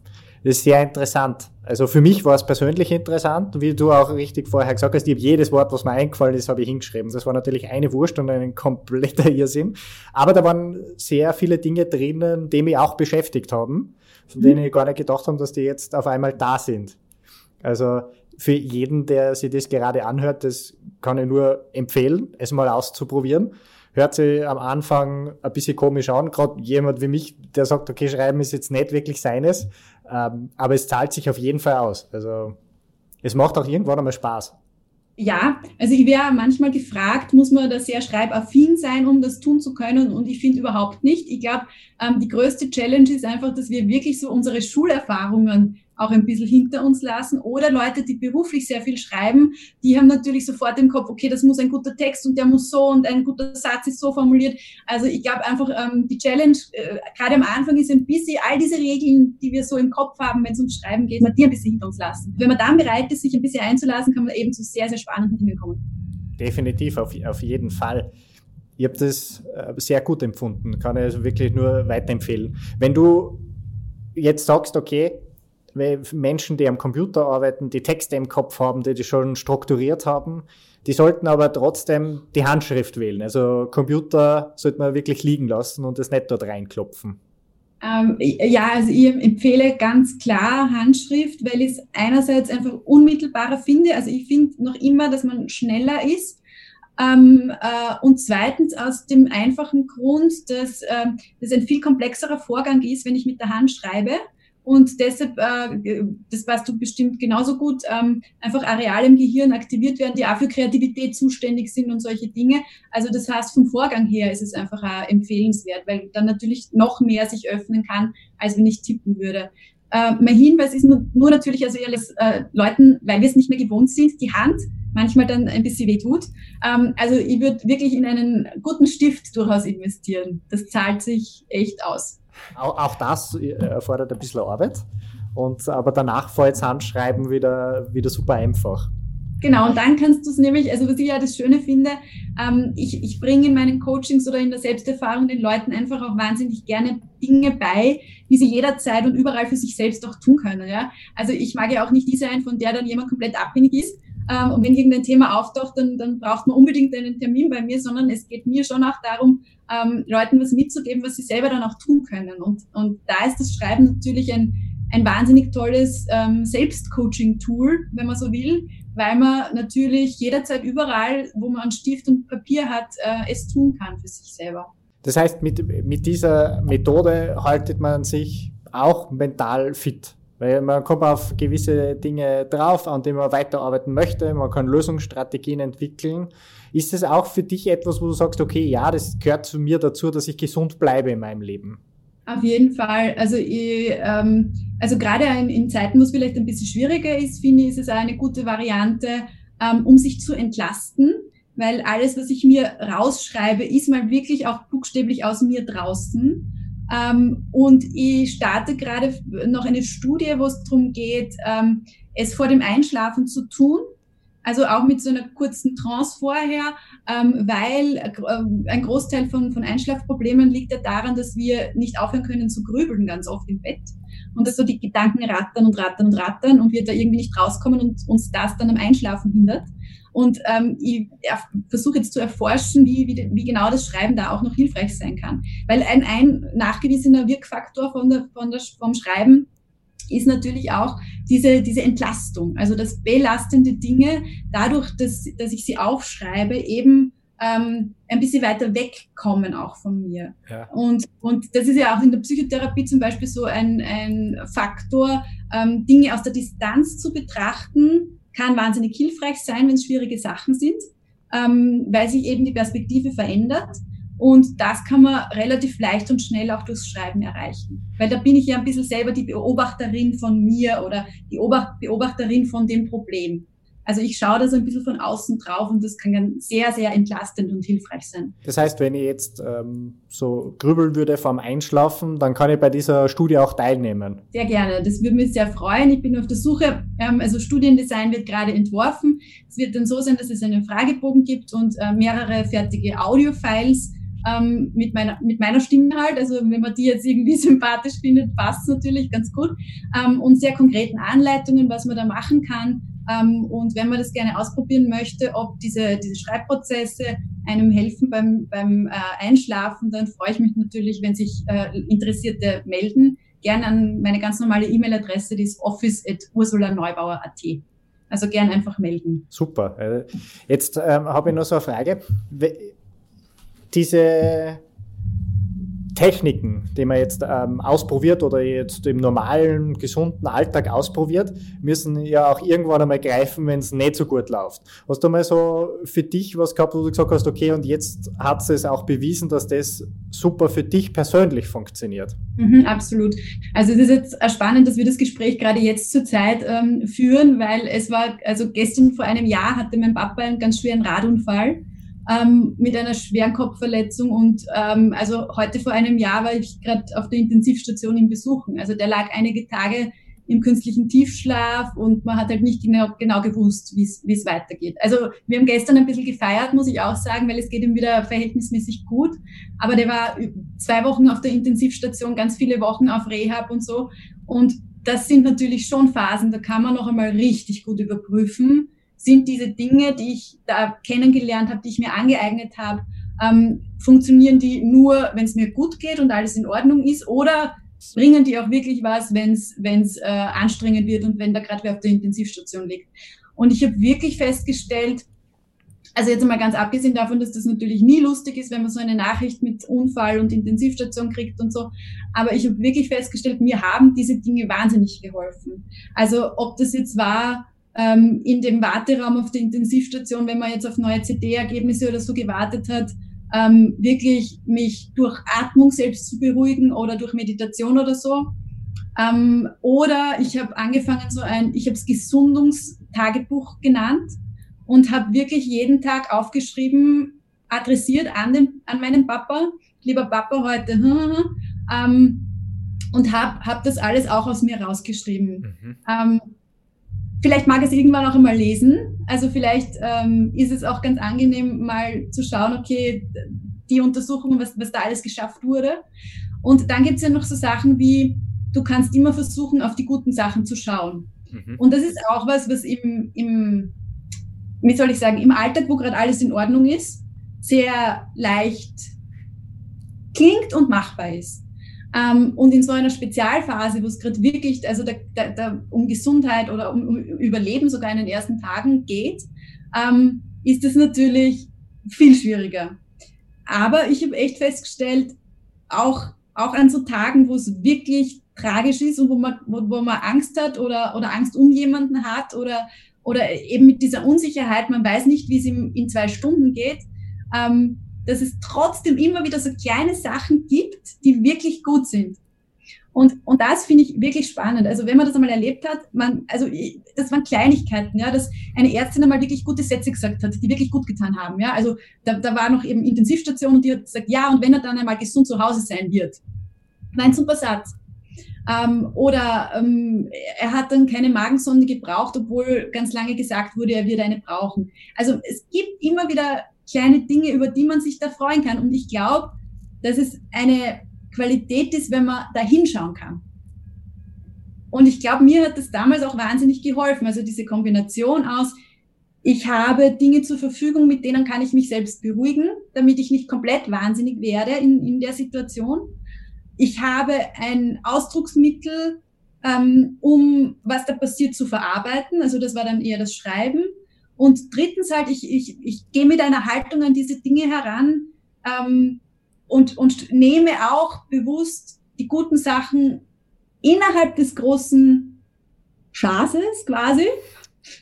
das ist sehr interessant. Also für mich war es persönlich interessant, wie du auch richtig vorher gesagt hast, ich habe jedes Wort, was mir eingefallen ist, habe ich hingeschrieben. Das war natürlich eine Wurst und ein kompletter Irrsinn. Aber da waren sehr viele Dinge drinnen, die mich auch beschäftigt haben von denen ich gar nicht gedacht habe, dass die jetzt auf einmal da sind. Also für jeden, der sich das gerade anhört, das kann ich nur empfehlen, es mal auszuprobieren. Hört sich am Anfang ein bisschen komisch an, gerade jemand wie mich, der sagt, okay, Schreiben ist jetzt nicht wirklich seines, ähm, aber es zahlt sich auf jeden Fall aus. Also es macht auch irgendwann einmal Spaß. Ja, also ich wäre manchmal gefragt, muss man da sehr schreibaffin sein, um das tun zu können? Und ich finde überhaupt nicht. Ich glaube, ähm, die größte Challenge ist einfach, dass wir wirklich so unsere Schulerfahrungen auch ein bisschen hinter uns lassen. Oder Leute, die beruflich sehr viel schreiben, die haben natürlich sofort im Kopf, okay, das muss ein guter Text und der muss so und ein guter Satz ist so formuliert. Also ich glaube einfach, ähm, die Challenge äh, gerade am Anfang ist ein bisschen all diese Regeln, die wir so im Kopf haben, wenn es ums Schreiben geht, mal die ein bisschen hinter uns lassen. Wenn man dann bereit ist, sich ein bisschen einzulassen, kann man eben zu sehr, sehr spannenden Dingen kommen. Definitiv, auf, auf jeden Fall. Ich habe das äh, sehr gut empfunden, kann ich also wirklich nur weiterempfehlen. Wenn du jetzt sagst, okay, Menschen, die am Computer arbeiten, die Texte im Kopf haben, die die schon strukturiert haben, die sollten aber trotzdem die Handschrift wählen. Also Computer sollte man wirklich liegen lassen und das nicht dort reinklopfen. Ähm, ja, also ich empfehle ganz klar Handschrift, weil ich es einerseits einfach unmittelbarer finde. Also ich finde noch immer, dass man schneller ist. Ähm, äh, und zweitens aus dem einfachen Grund, dass äh, das ein viel komplexerer Vorgang ist, wenn ich mit der Hand schreibe. Und deshalb, äh, das weißt du bestimmt genauso gut, ähm, einfach Areale im Gehirn aktiviert werden, die auch für Kreativität zuständig sind und solche Dinge. Also das heißt, vom Vorgang her ist es einfach auch empfehlenswert, weil dann natürlich noch mehr sich öffnen kann, als wenn ich tippen würde. Äh, mein Hinweis ist nur, nur natürlich, also alles äh, Leuten, weil wir es nicht mehr gewohnt sind, die Hand manchmal dann ein bisschen weh tut. Ähm, also ich würde wirklich in einen guten Stift durchaus investieren. Das zahlt sich echt aus. Auch, das äh, erfordert ein bisschen Arbeit. Und, aber danach fällt das Handschreiben wieder, wieder super einfach. Genau, und dann kannst du es nämlich, also was ich ja das Schöne finde, ähm, ich, ich bringe in meinen Coachings oder in der Selbsterfahrung den Leuten einfach auch wahnsinnig gerne Dinge bei, die sie jederzeit und überall für sich selbst auch tun können. Ja? Also ich mag ja auch nicht die sein, von der dann jemand komplett abhängig ist. Ähm, und wenn irgendein Thema auftaucht, dann, dann braucht man unbedingt einen Termin bei mir, sondern es geht mir schon auch darum, ähm, Leuten was mitzugeben, was sie selber dann auch tun können. Und, und da ist das Schreiben natürlich ein, ein wahnsinnig tolles ähm, Selbstcoaching-Tool, wenn man so will, weil man natürlich jederzeit überall, wo man Stift und Papier hat, äh, es tun kann für sich selber. Das heißt, mit, mit dieser Methode haltet man sich auch mental fit. Weil man kommt auf gewisse Dinge drauf, an denen man weiterarbeiten möchte. Man kann Lösungsstrategien entwickeln. Ist es auch für dich etwas, wo du sagst, okay, ja, das gehört zu mir dazu, dass ich gesund bleibe in meinem Leben? Auf jeden Fall. Also, ich, ähm, also gerade in, in, Zeiten, wo es vielleicht ein bisschen schwieriger ist, finde ich, ist es auch eine gute Variante, ähm, um sich zu entlasten, weil alles, was ich mir rausschreibe, ist mal wirklich auch buchstäblich aus mir draußen. Ähm, und ich starte gerade noch eine Studie, wo es darum geht, ähm, es vor dem Einschlafen zu tun. Also auch mit so einer kurzen Trance vorher, ähm, weil äh, ein Großteil von, von Einschlafproblemen liegt ja daran, dass wir nicht aufhören können zu grübeln ganz oft im Bett. Und dass so die Gedanken rattern und rattern und rattern und wir da irgendwie nicht rauskommen und uns das dann am Einschlafen hindert. Und ähm, ich versuche jetzt zu erforschen, wie, wie, wie genau das Schreiben da auch noch hilfreich sein kann. Weil ein, ein nachgewiesener Wirkfaktor von der, von der, vom Schreiben ist natürlich auch diese, diese Entlastung. Also dass belastende Dinge dadurch, dass, dass ich sie aufschreibe, eben ähm, ein bisschen weiter wegkommen auch von mir. Ja. Und, und das ist ja auch in der Psychotherapie zum Beispiel so ein, ein Faktor, ähm, Dinge aus der Distanz zu betrachten, kann wahnsinnig hilfreich sein, wenn es schwierige Sachen sind, ähm, weil sich eben die Perspektive verändert. Und das kann man relativ leicht und schnell auch durchs Schreiben erreichen. Weil da bin ich ja ein bisschen selber die Beobachterin von mir oder die Beobachterin von dem Problem. Also ich schaue da so ein bisschen von außen drauf und das kann dann sehr, sehr entlastend und hilfreich sein. Das heißt, wenn ich jetzt ähm, so grübeln würde vorm Einschlafen, dann kann ich bei dieser Studie auch teilnehmen. Sehr gerne. Das würde mich sehr freuen. Ich bin auf der Suche. Ähm, also Studiendesign wird gerade entworfen. Es wird dann so sein, dass es einen Fragebogen gibt und äh, mehrere fertige Audiofiles ähm, mit, meiner, mit meiner Stimme halt. Also wenn man die jetzt irgendwie sympathisch findet, passt natürlich ganz gut. Ähm, und sehr konkreten Anleitungen, was man da machen kann. Ähm, und wenn man das gerne ausprobieren möchte, ob diese, diese Schreibprozesse einem helfen beim, beim äh, Einschlafen, dann freue ich mich natürlich, wenn sich äh, Interessierte melden. Gerne an meine ganz normale E-Mail-Adresse, die ist office.ursulaneubauer.at. Also gern einfach melden. Super. Äh, jetzt ähm, habe ich noch so eine Frage diese Techniken, die man jetzt ähm, ausprobiert oder jetzt im normalen, gesunden Alltag ausprobiert, müssen ja auch irgendwann einmal greifen, wenn es nicht so gut läuft. Hast du mal so für dich was gehabt, wo du gesagt hast, okay, und jetzt hat es auch bewiesen, dass das super für dich persönlich funktioniert? Mhm, absolut. Also es ist jetzt spannend, dass wir das Gespräch gerade jetzt zur Zeit ähm, führen, weil es war, also gestern vor einem Jahr hatte mein Papa einen ganz schweren Radunfall ähm, mit einer schweren Kopfverletzung. Und ähm, also heute vor einem Jahr war ich gerade auf der Intensivstation im Besuchen. Also der lag einige Tage im künstlichen Tiefschlaf und man hat halt nicht genau, genau gewusst, wie es weitergeht. Also wir haben gestern ein bisschen gefeiert, muss ich auch sagen, weil es geht ihm wieder verhältnismäßig gut. Aber der war zwei Wochen auf der Intensivstation, ganz viele Wochen auf Rehab und so. Und das sind natürlich schon Phasen, da kann man noch einmal richtig gut überprüfen, sind diese Dinge, die ich da kennengelernt habe, die ich mir angeeignet habe, ähm, funktionieren die nur, wenn es mir gut geht und alles in Ordnung ist, oder bringen die auch wirklich was, wenn es äh, anstrengend wird und wenn da gerade wer auf der Intensivstation liegt. Und ich habe wirklich festgestellt, also jetzt mal ganz abgesehen davon, dass das natürlich nie lustig ist, wenn man so eine Nachricht mit Unfall und Intensivstation kriegt und so. Aber ich habe wirklich festgestellt, mir haben diese Dinge wahnsinnig geholfen. Also ob das jetzt war ähm, in dem Warteraum auf der Intensivstation, wenn man jetzt auf neue CD-Ergebnisse oder so gewartet hat, ähm, wirklich mich durch Atmung selbst zu beruhigen oder durch Meditation oder so. Ähm, oder ich habe angefangen so ein, ich habe es Gesundungstagebuch genannt und habe wirklich jeden Tag aufgeschrieben, adressiert an, den, an meinen Papa, lieber Papa heute, hm, hm, hm, ähm, und habe hab das alles auch aus mir rausgeschrieben. Mhm. Ähm, vielleicht mag es irgendwann auch einmal lesen. Also vielleicht ähm, ist es auch ganz angenehm, mal zu schauen, okay, die Untersuchungen, was, was da alles geschafft wurde. Und dann gibt es ja noch so Sachen wie, du kannst immer versuchen, auf die guten Sachen zu schauen. Mhm. Und das ist auch was, was im, im wie soll ich sagen, im Alltag, wo gerade alles in Ordnung ist, sehr leicht klingt und machbar ist. Ähm, und in so einer Spezialphase, wo es gerade wirklich, also da, da, da um Gesundheit oder um, um, Überleben sogar in den ersten Tagen geht, ähm, ist es natürlich viel schwieriger. Aber ich habe echt festgestellt, auch, auch an so Tagen, wo es wirklich tragisch ist und wo man, wo, wo man Angst hat oder, oder Angst um jemanden hat oder, oder eben mit dieser Unsicherheit, man weiß nicht, wie es ihm in zwei Stunden geht, ähm, dass es trotzdem immer wieder so kleine Sachen gibt, die wirklich gut sind. Und, und das finde ich wirklich spannend. Also wenn man das einmal erlebt hat, man, also das waren Kleinigkeiten, ja, dass eine Ärztin einmal wirklich gute Sätze gesagt hat, die wirklich gut getan haben. Ja, also da, da war noch eben Intensivstation und die hat gesagt, ja, und wenn er dann einmal gesund zu Hause sein wird. Nein, super Satz. Ähm, oder ähm, er hat dann keine Magensonde gebraucht, obwohl ganz lange gesagt wurde, er wird eine brauchen. Also es gibt immer wieder kleine Dinge, über die man sich da freuen kann. Und ich glaube, dass es eine Qualität ist, wenn man da hinschauen kann. Und ich glaube, mir hat das damals auch wahnsinnig geholfen. Also diese Kombination aus, ich habe Dinge zur Verfügung, mit denen kann ich mich selbst beruhigen, damit ich nicht komplett wahnsinnig werde in, in der Situation ich habe ein Ausdrucksmittel, ähm, um was da passiert zu verarbeiten. Also das war dann eher das Schreiben. Und drittens halt, ich, ich, ich gehe mit einer Haltung an diese Dinge heran ähm, und, und nehme auch bewusst die guten Sachen innerhalb des großen Schases quasi,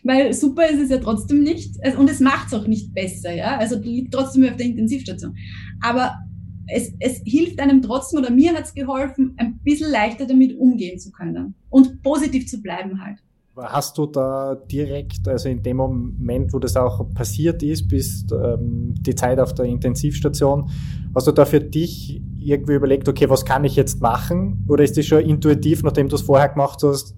weil super ist es ja trotzdem nicht und es macht es auch nicht besser, ja, also liegt trotzdem auf der Intensivstation. Aber es, es hilft einem trotzdem oder mir hat es geholfen, ein bisschen leichter damit umgehen zu können und positiv zu bleiben halt. Hast du da direkt, also in dem Moment, wo das auch passiert ist, bis ähm, die Zeit auf der Intensivstation, hast du da für dich irgendwie überlegt, okay, was kann ich jetzt machen? Oder ist das schon intuitiv, nachdem du es vorher gemacht hast,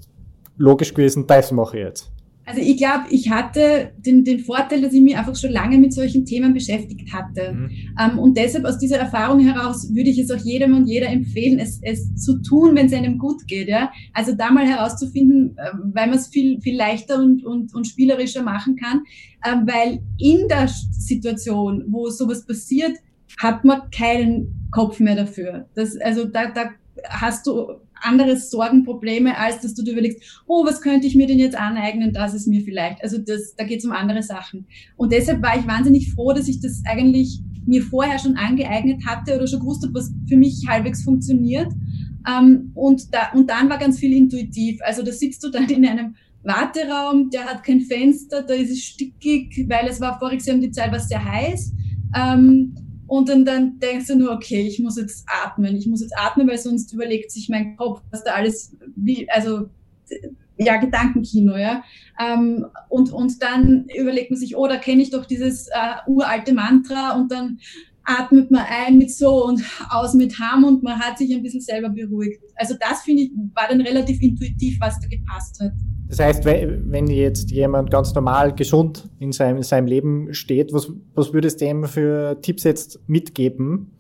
logisch gewesen, das mache ich jetzt? Also ich glaube, ich hatte den, den Vorteil, dass ich mich einfach schon lange mit solchen Themen beschäftigt hatte. Mhm. Ähm, und deshalb aus dieser Erfahrung heraus würde ich es auch jedem und jeder empfehlen, es, es zu tun, wenn es einem gut geht. Ja? Also da mal herauszufinden, äh, weil man es viel, viel leichter und, und, und spielerischer machen kann. Äh, weil in der Situation, wo sowas passiert, hat man keinen Kopf mehr dafür. Das, also da, da hast du andere Sorgenprobleme, als dass du dir überlegst, oh, was könnte ich mir denn jetzt aneignen, dass es mir vielleicht, also das, da geht es um andere Sachen. Und deshalb war ich wahnsinnig froh, dass ich das eigentlich mir vorher schon angeeignet hatte oder schon gewusst habe, was für mich halbwegs funktioniert. Ähm, und, da, und dann war ganz viel intuitiv. Also da sitzt du dann in einem Warteraum, der hat kein Fenster, da ist es stickig, weil es war voriges Jahr um die Zeit was sehr heiß. Ähm, und dann, dann denkst du nur, okay, ich muss jetzt atmen, ich muss jetzt atmen, weil sonst überlegt sich mein Kopf, was da alles, wie, also ja, Gedankenkino, ja. Ähm, und, und dann überlegt man sich, oh, da kenne ich doch dieses äh, uralte Mantra und dann atmet man ein mit so und aus mit Ham und man hat sich ein bisschen selber beruhigt. Also das finde ich, war dann relativ intuitiv, was da gepasst hat. Das heißt, wenn jetzt jemand ganz normal gesund in seinem, in seinem Leben steht, was, was würdest du ihm für Tipps jetzt mitgeben?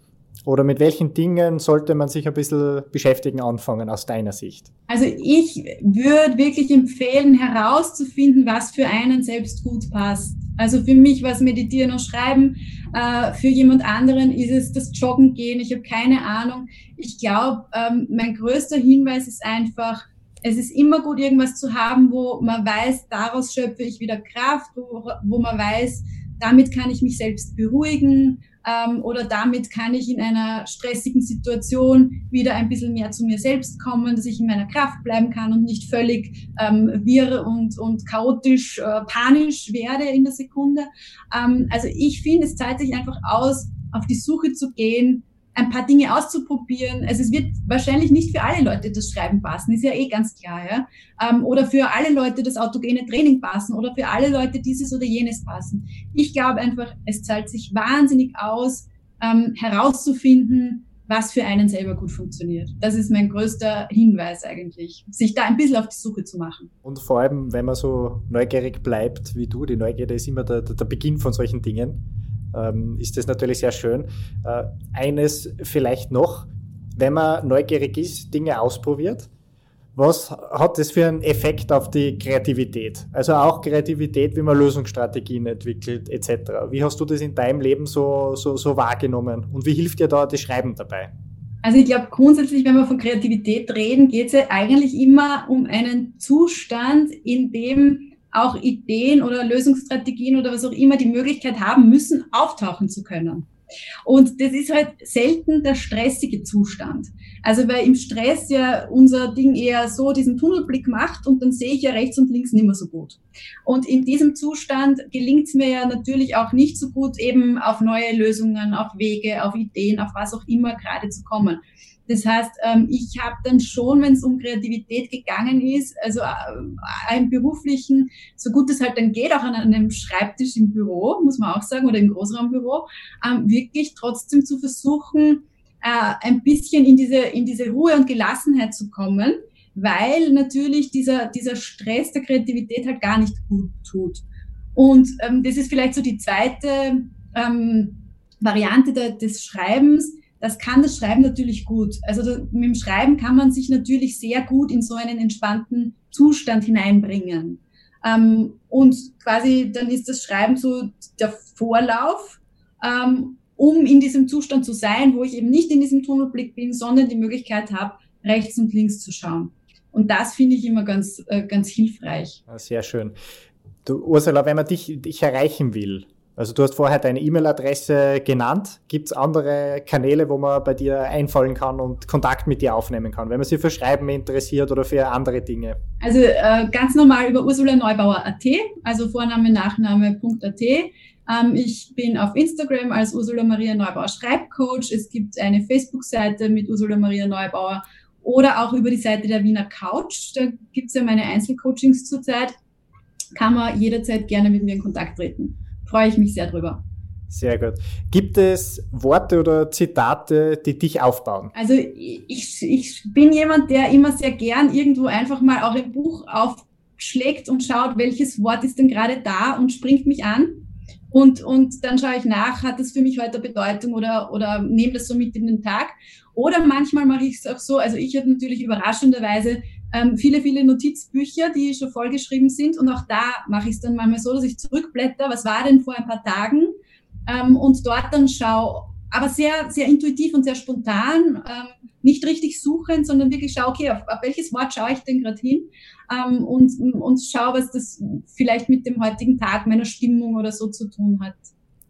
Oder mit welchen Dingen sollte man sich ein bisschen beschäftigen anfangen aus deiner Sicht? Also ich würde wirklich empfehlen, herauszufinden, was für einen selbst gut passt. Also für mich war es Meditieren und Schreiben, äh, für jemand anderen ist es das Joggen gehen, ich habe keine Ahnung. Ich glaube, ähm, mein größter Hinweis ist einfach, es ist immer gut, irgendwas zu haben, wo man weiß, daraus schöpfe ich wieder Kraft, wo, wo man weiß, damit kann ich mich selbst beruhigen ähm, oder damit kann ich in einer stressigen Situation wieder ein bisschen mehr zu mir selbst kommen, dass ich in meiner Kraft bleiben kann und nicht völlig ähm, wirr und, und chaotisch, äh, panisch werde in der Sekunde. Ähm, also ich finde, es zahlt sich einfach aus, auf die Suche zu gehen, ein paar Dinge auszuprobieren. Also es wird wahrscheinlich nicht für alle Leute das Schreiben passen, ist ja eh ganz klar, ja. Ähm, oder für alle Leute das autogene Training passen oder für alle Leute dieses oder jenes passen. Ich glaube einfach, es zahlt sich wahnsinnig aus, ähm, herauszufinden, was für einen selber gut funktioniert. Das ist mein größter Hinweis eigentlich, sich da ein bisschen auf die Suche zu machen. Und vor allem, wenn man so neugierig bleibt wie du, die Neugierde ist immer der, der Beginn von solchen Dingen ähm, ist das natürlich sehr schön. Äh, eines vielleicht noch, wenn man neugierig ist, Dinge ausprobiert, was hat das für einen Effekt auf die Kreativität? Also auch Kreativität, wie man Lösungsstrategien entwickelt, etc. Wie hast du das in deinem Leben so, so, so wahrgenommen? Und wie hilft dir da das Schreiben dabei? Also ich glaube grundsätzlich, wenn wir von Kreativität reden, geht es ja eigentlich immer um einen Zustand, in dem auch Ideen oder Lösungsstrategien oder was auch immer die Möglichkeit haben müssen, auftauchen zu können. Und das ist halt selten der stressige Zustand. Also weil im Stress ja unser Ding eher so diesen Tunnelblick macht und dann sehe ich ja rechts und links nicht mehr so gut. Und in diesem Zustand gelingt es mir ja natürlich auch nicht so gut, eben auf neue Lösungen, auf Wege, auf Ideen, auf was auch immer gerade zu kommen. Das heißt, ähm, ich habe dann schon, wenn es um Kreativität gegangen ist, also äh, im beruflichen, so gut es halt dann geht, auch an einem Schreibtisch im Büro, muss man auch sagen, oder im Großraumbüro, ähm, wirklich trotzdem zu versuchen, äh, ein bisschen in diese, in diese Ruhe und Gelassenheit zu kommen, weil natürlich dieser, dieser Stress der Kreativität halt gar nicht gut tut. Und ähm, das ist vielleicht so die zweite Variante des Schreibens, das kann das Schreiben natürlich gut. Also da, mit dem Schreiben kann man sich natürlich sehr gut in so einen entspannten Zustand hineinbringen. Ähm, und quasi dann ist das Schreiben so der Vorlauf, ähm, um in diesem Zustand zu sein, wo ich eben nicht in diesem Tunnelblick bin, sondern die Möglichkeit habe, rechts und links zu schauen. Und das finde ich immer ganz, äh, ganz hilfreich. Sehr schön. Du, Ursula, wenn man dich, dich erreichen will, also du hast vorher deine E-Mail-Adresse genannt. Gibt es andere Kanäle, wo man bei dir einfallen kann und Kontakt mit dir aufnehmen kann, wenn man sich für Schreiben interessiert oder für andere Dinge? Also äh, ganz normal über Ursula Neubauer.at, also Vorname, Nachname.at. Ähm, ich bin auf Instagram als Ursula Maria Neubauer Schreibcoach. Es gibt eine Facebook-Seite mit Ursula Maria Neubauer oder auch über die Seite der Wiener Couch. Da gibt es ja meine Einzelcoachings zurzeit. Kann man jederzeit gerne mit mir in Kontakt treten freue ich mich sehr drüber. Sehr gut. Gibt es Worte oder Zitate, die dich aufbauen? Also ich, ich bin jemand, der immer sehr gern irgendwo einfach mal auch ein Buch aufschlägt und schaut, welches Wort ist denn gerade da und springt mich an. Und, und dann schaue ich nach, hat das für mich heute Bedeutung oder, oder nehme das so mit in den Tag. Oder manchmal mache ich es auch so, also ich habe natürlich überraschenderweise ähm, viele, viele Notizbücher, die schon vollgeschrieben sind. Und auch da mache ich es dann manchmal so, dass ich zurückblätter, was war denn vor ein paar Tagen? Ähm, und dort dann schaue, aber sehr, sehr intuitiv und sehr spontan, ähm, nicht richtig suchen, sondern wirklich schaue, okay, auf, auf welches Wort schaue ich denn gerade hin? Ähm, und, und schaue, was das vielleicht mit dem heutigen Tag, meiner Stimmung oder so zu tun hat.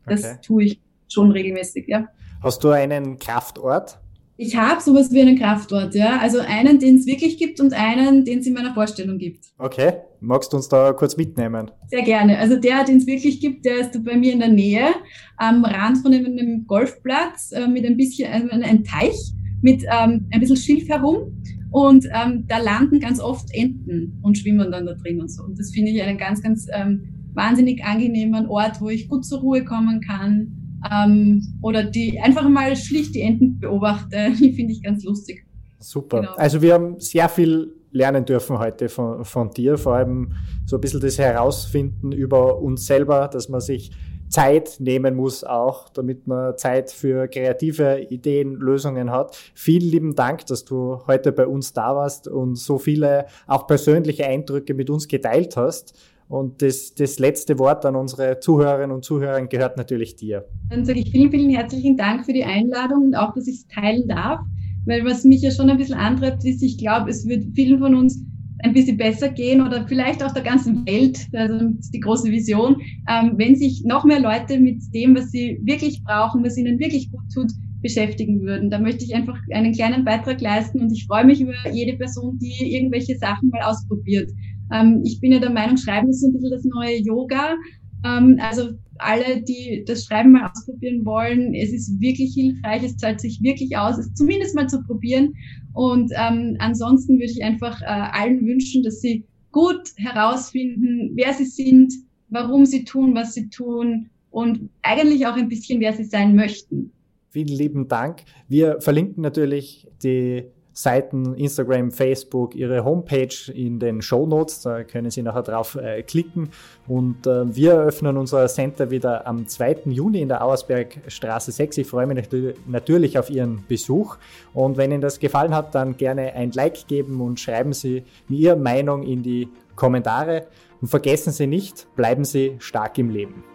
Das okay. tue ich schon regelmäßig, ja. Hast du einen Kraftort? Ich habe sowas wie einen Kraftort, ja. Also einen, den es wirklich gibt und einen, den es in meiner Vorstellung gibt. Okay. Magst du uns da kurz mitnehmen? Sehr gerne. Also der, den es wirklich gibt, der ist bei mir in der Nähe, am Rand von einem, Golfplatz äh, mit ein bisschen, äh, ein Teich mit ähm, ein bisschen Schilf herum. Und ähm, da landen ganz oft Enten und schwimmen dann da drin und so. Und das finde ich einen ganz, ganz ähm, wahnsinnig angenehmen Ort, wo ich gut zur Ruhe kommen kann ähm, oder die einfach mal schlicht die Enten beobachte, die finde ich ganz lustig. Super. Genau. Also wir haben sehr viel lernen dürfen heute von, von dir, vor allem so ein bisschen das Herausfinden über uns selber, dass man sich Zeit nehmen muss auch, damit man Zeit für kreative Ideen, Lösungen hat. Vielen lieben Dank, dass du heute bei uns da warst und so viele auch persönliche Eindrücke mit uns geteilt hast. Und das, das letzte Wort an unsere Zuhörerinnen und Zuhörer gehört natürlich dir. Dann sage ich vielen, vielen herzlichen Dank für die Einladung und auch, dass ich es teilen darf. Weil was mich ja schon ein bisschen antreibt, ist, ich glaube, es wird vielen von uns ein bisschen besser gehen oder vielleicht auch der ganzen Welt, also die große Vision, ähm, wenn sich noch mehr Leute mit dem, was sie wirklich brauchen, was ihnen wirklich gut tut, beschäftigen würden. Da möchte ich einfach einen kleinen Beitrag leisten und ich freue mich über jede Person, die irgendwelche Sachen mal ausprobiert. Ähm, ich bin ja der Meinung, Schreiben ist so ein bisschen das neue Yoga. Ähm, also alle, die das Schreiben mal ausprobieren wollen, es ist wirklich hilfreich, es zahlt sich wirklich aus, es zumindest mal zu probieren. Und ähm, ansonsten würde ich einfach äh, allen wünschen, dass sie gut herausfinden, wer sie sind, warum sie tun, was sie tun und eigentlich auch ein bisschen, wer sie sein möchten. Vielen lieben Dank. Wir verlinken natürlich die Seiten, Instagram, Facebook, ihre Homepage in den Show Notes. Da können Sie nachher drauf äh, klicken. Und äh, wir eröffnen unser Center wieder am 2. Juni in der Auersbergstraße 6. Ich freue mich natürlich auf Ihren Besuch. Und wenn Ihnen das gefallen hat, dann gerne ein Like geben und schreiben Sie mir Ihre Meinung in die Kommentare. Und vergessen Sie nicht, bleiben Sie stark im Leben.